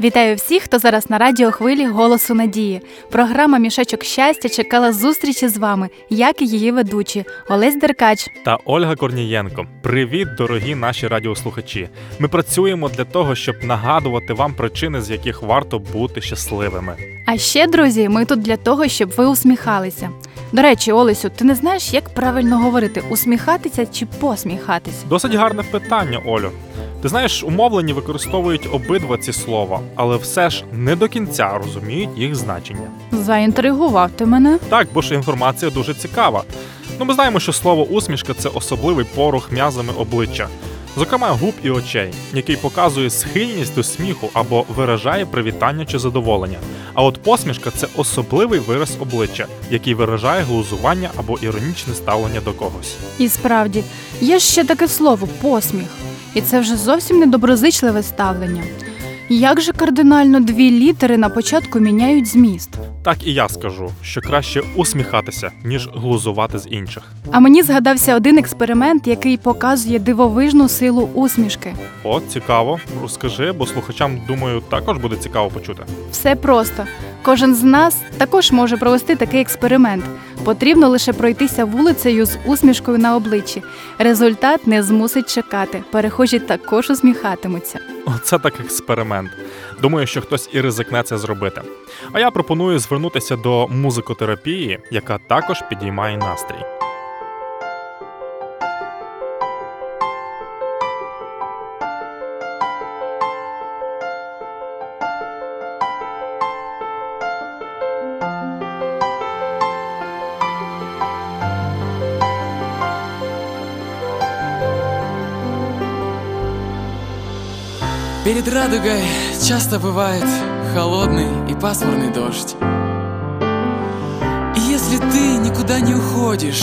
Вітаю всіх, хто зараз на радіохвилі Голосу Надії. Програма Мішечок щастя чекала зустрічі з вами, як і її ведучі Олесь Деркач. та Ольга Корнієнко. Привіт, дорогі наші радіослухачі. Ми працюємо для того, щоб нагадувати вам причини, з яких варто бути щасливими. А ще, друзі, ми тут для того, щоб ви усміхалися. До речі, Олесю, ти не знаєш, як правильно говорити усміхатися чи посміхатися? Досить гарне питання, Олю. Ти знаєш, умовлені використовують обидва ці слова, але все ж не до кінця розуміють їх значення. Заінтригував ти мене. Так, бо ж інформація дуже цікава. Ну, ми знаємо, що слово усмішка це особливий порух м'язами обличчя, зокрема губ і очей, який показує схильність до сміху або виражає привітання чи задоволення. А от посмішка це особливий вираз обличчя, який виражає глузування або іронічне ставлення до когось. І справді, є ще таке слово посміх. І це вже зовсім недоброзичливе ставлення. Як же кардинально дві літери на початку міняють зміст? Так і я скажу, що краще усміхатися, ніж глузувати з інших. А мені згадався один експеримент, який показує дивовижну силу усмішки. От цікаво, розкажи, бо слухачам думаю також буде цікаво почути. Все просто. Кожен з нас також може провести такий експеримент. Потрібно лише пройтися вулицею з усмішкою на обличчі. Результат не змусить чекати. Перехожі також усміхатимуться. Оце так експеримент. Думаю, що хтось і ризикне це зробити. А я пропоную звернутися до музикотерапії, яка також підіймає настрій. Перед радугой часто бывает холодный и пасмурный дождь. И если ты никуда не уходишь,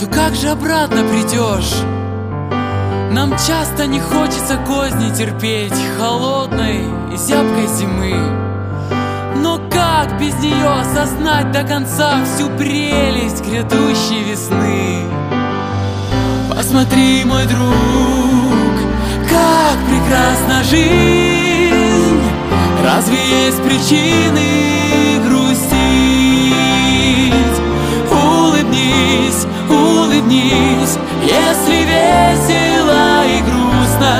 то как же обратно придешь? Нам часто не хочется козни терпеть холодной и зябкой зимы. Но как без нее осознать до конца всю прелесть грядущей весны? Посмотри, мой друг, как прекрасна жизнь. Разве есть причины грустить? Улыбнись, улыбнись Если весело и грустно.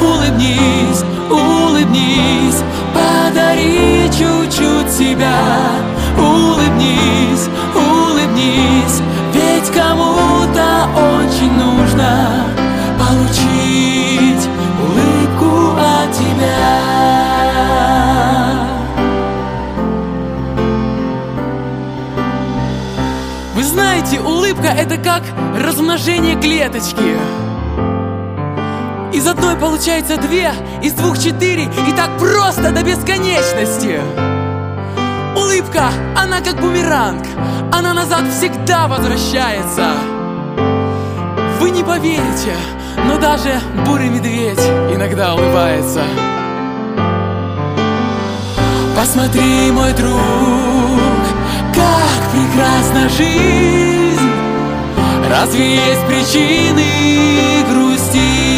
Улыбнись, улыбнись Подари чуть-чуть себя улыбка это как размножение клеточки. Из одной получается две, из двух четыре И так просто до бесконечности. Улыбка, она как бумеранг Она назад всегда возвращается. Вы не поверите, но даже бурый медведь иногда улыбается. Посмотри, мой друг, как прекрасна жизнь Разве есть причины грустить?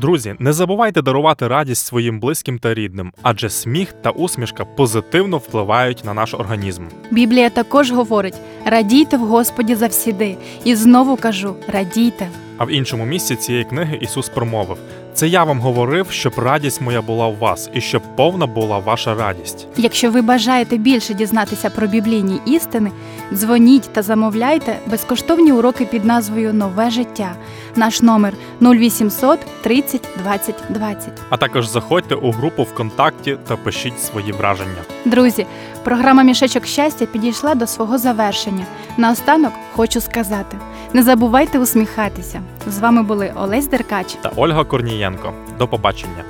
Друзі, не забувайте дарувати радість своїм близьким та рідним, адже сміх та усмішка позитивно впливають на наш організм. Біблія також говорить: Радійте в Господі завсіди. І знову кажу: радійте. А в іншому місці цієї книги Ісус промовив: Це я вам говорив, щоб радість моя була у вас, і щоб повна була ваша радість. Якщо ви бажаєте більше дізнатися про біблійні істини, дзвоніть та замовляйте безкоштовні уроки під назвою Нове життя. Наш номер 0800 30 20 20. А також заходьте у групу ВКонтакті та пишіть свої враження. Друзі, програма Мішечок щастя підійшла до свого завершення. Наостанок хочу сказати: не забувайте усміхатися. З вами були Олесь Деркач Та Ольга Корнієнко. До побачення.